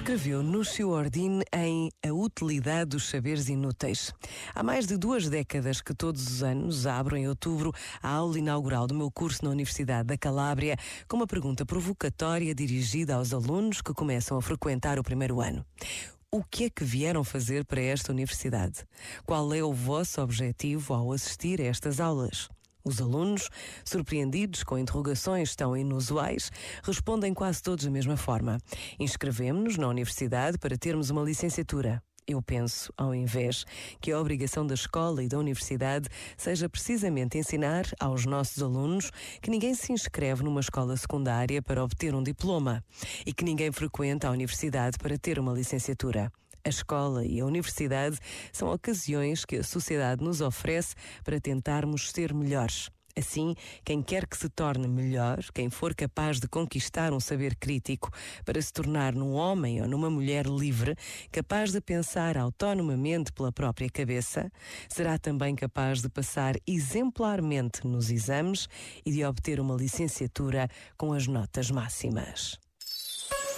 Escreveu Núcio Ordine em A Utilidade dos Saberes Inúteis. Há mais de duas décadas que todos os anos abro em outubro a aula inaugural do meu curso na Universidade da Calábria com uma pergunta provocatória dirigida aos alunos que começam a frequentar o primeiro ano. O que é que vieram fazer para esta universidade? Qual é o vosso objetivo ao assistir a estas aulas? Os alunos, surpreendidos com interrogações tão inusuais, respondem quase todos da mesma forma. Inscrevemos-nos na universidade para termos uma licenciatura. Eu penso, ao invés, que a obrigação da escola e da universidade seja precisamente ensinar aos nossos alunos que ninguém se inscreve numa escola secundária para obter um diploma e que ninguém frequenta a universidade para ter uma licenciatura. A escola e a universidade são ocasiões que a sociedade nos oferece para tentarmos ser melhores. Assim, quem quer que se torne melhor, quem for capaz de conquistar um saber crítico para se tornar num homem ou numa mulher livre, capaz de pensar autonomamente pela própria cabeça, será também capaz de passar exemplarmente nos exames e de obter uma licenciatura com as notas máximas.